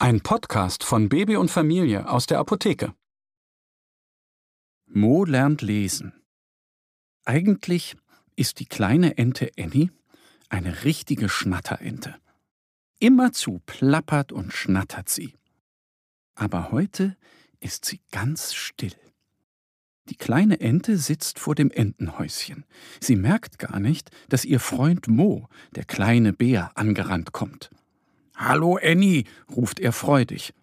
Ein Podcast von Baby und Familie aus der Apotheke. Mo lernt lesen. Eigentlich ist die kleine Ente Annie eine richtige Schnatterente. Immerzu plappert und schnattert sie. Aber heute ist sie ganz still. Die kleine Ente sitzt vor dem Entenhäuschen. Sie merkt gar nicht, dass ihr Freund Mo, der kleine Bär, angerannt kommt. Hallo Annie, ruft er freudig.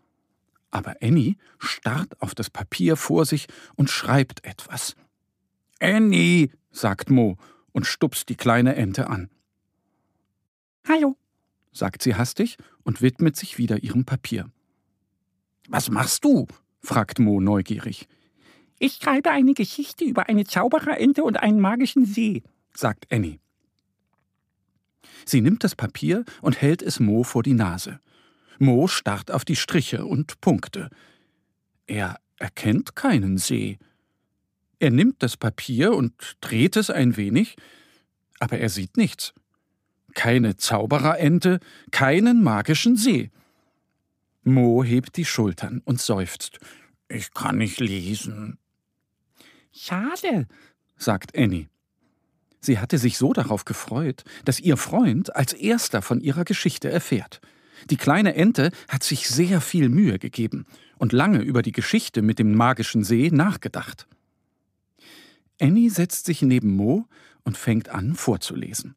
Aber Annie starrt auf das Papier vor sich und schreibt etwas. Annie, sagt Mo und stupst die kleine Ente an. Hallo, sagt sie hastig und widmet sich wieder ihrem Papier. Was machst du? fragt Mo neugierig. Ich schreibe eine Geschichte über eine Zaubererente und einen magischen See, sagt Annie. Sie nimmt das Papier und hält es Mo vor die Nase. Mo starrt auf die Striche und Punkte. Er erkennt keinen See. Er nimmt das Papier und dreht es ein wenig, aber er sieht nichts. Keine Zaubererente, keinen magischen See. Mo hebt die Schultern und seufzt. Ich kann nicht lesen. Schade, sagt Annie. Sie hatte sich so darauf gefreut, dass ihr Freund als erster von ihrer Geschichte erfährt. Die kleine Ente hat sich sehr viel Mühe gegeben und lange über die Geschichte mit dem magischen See nachgedacht. Annie setzt sich neben Mo und fängt an vorzulesen.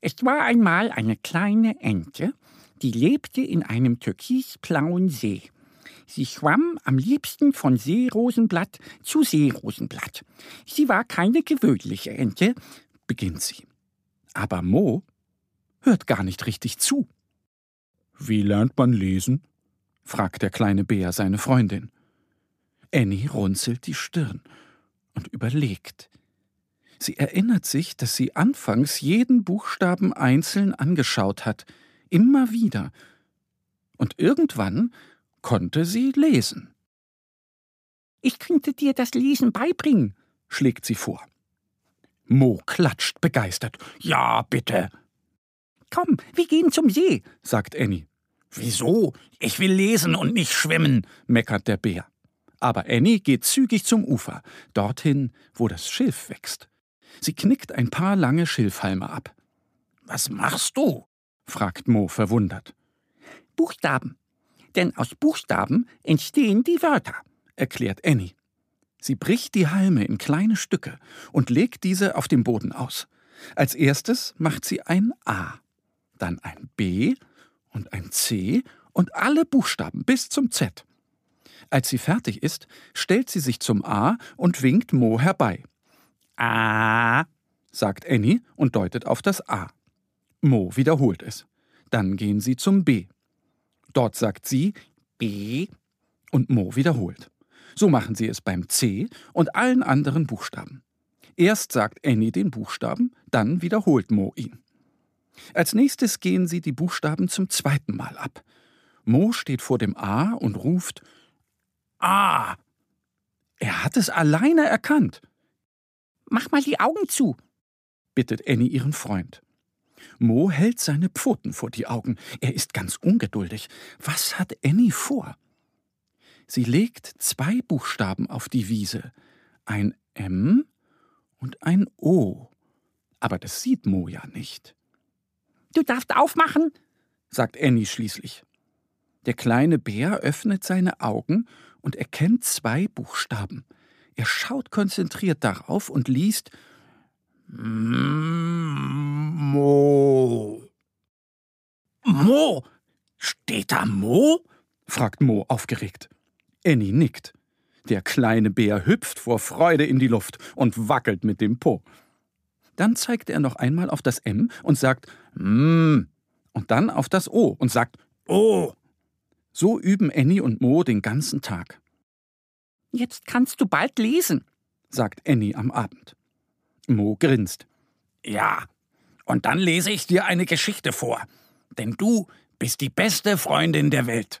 Es war einmal eine kleine Ente, die lebte in einem türkisblauen See. Sie schwamm am liebsten von Seerosenblatt zu Seerosenblatt. Sie war keine gewöhnliche Ente, beginnt sie. Aber Mo hört gar nicht richtig zu. Wie lernt man lesen? fragt der kleine Bär seine Freundin. Annie runzelt die Stirn und überlegt. Sie erinnert sich, dass sie anfangs jeden Buchstaben einzeln angeschaut hat, immer wieder. Und irgendwann konnte sie lesen. Ich könnte dir das Lesen beibringen, schlägt sie vor. Mo klatscht begeistert. Ja, bitte. Komm, wir gehen zum See, sagt Annie. Wieso? Ich will lesen und nicht schwimmen, meckert der Bär. Aber Annie geht zügig zum Ufer, dorthin, wo das Schilf wächst. Sie knickt ein paar lange Schilfhalme ab. Was machst du? fragt Mo verwundert. Buchstaben, denn aus Buchstaben entstehen die Wörter, erklärt Annie. Sie bricht die Halme in kleine Stücke und legt diese auf dem Boden aus. Als erstes macht sie ein A, dann ein B und ein C und alle Buchstaben bis zum Z. Als sie fertig ist, stellt sie sich zum A und winkt Mo herbei. A, sagt Annie und deutet auf das A. Mo wiederholt es. Dann gehen sie zum B. Dort sagt sie B und Mo wiederholt. So machen sie es beim C und allen anderen Buchstaben. Erst sagt Annie den Buchstaben, dann wiederholt Mo ihn. Als nächstes gehen sie die Buchstaben zum zweiten Mal ab. Mo steht vor dem A und ruft A. Er hat es alleine erkannt. Mach mal die Augen zu, bittet Annie ihren Freund. Mo hält seine Pfoten vor die Augen. Er ist ganz ungeduldig. Was hat Annie vor? Sie legt zwei Buchstaben auf die Wiese. Ein M und ein O. Aber das sieht Mo ja nicht. Du darfst aufmachen, sagt Annie schließlich. Der kleine Bär öffnet seine Augen und erkennt zwei Buchstaben. Er schaut konzentriert darauf und liest Mo. Mo? Steht da Mo? fragt Mo aufgeregt. Annie nickt. Der kleine Bär hüpft vor Freude in die Luft und wackelt mit dem Po. Dann zeigt er noch einmal auf das M und sagt M. Und dann auf das O und sagt O. So üben Annie und Mo den ganzen Tag. Jetzt kannst du bald lesen, sagt Annie am Abend. Mo grinst. Ja, und dann lese ich dir eine Geschichte vor, denn du bist die beste Freundin der Welt.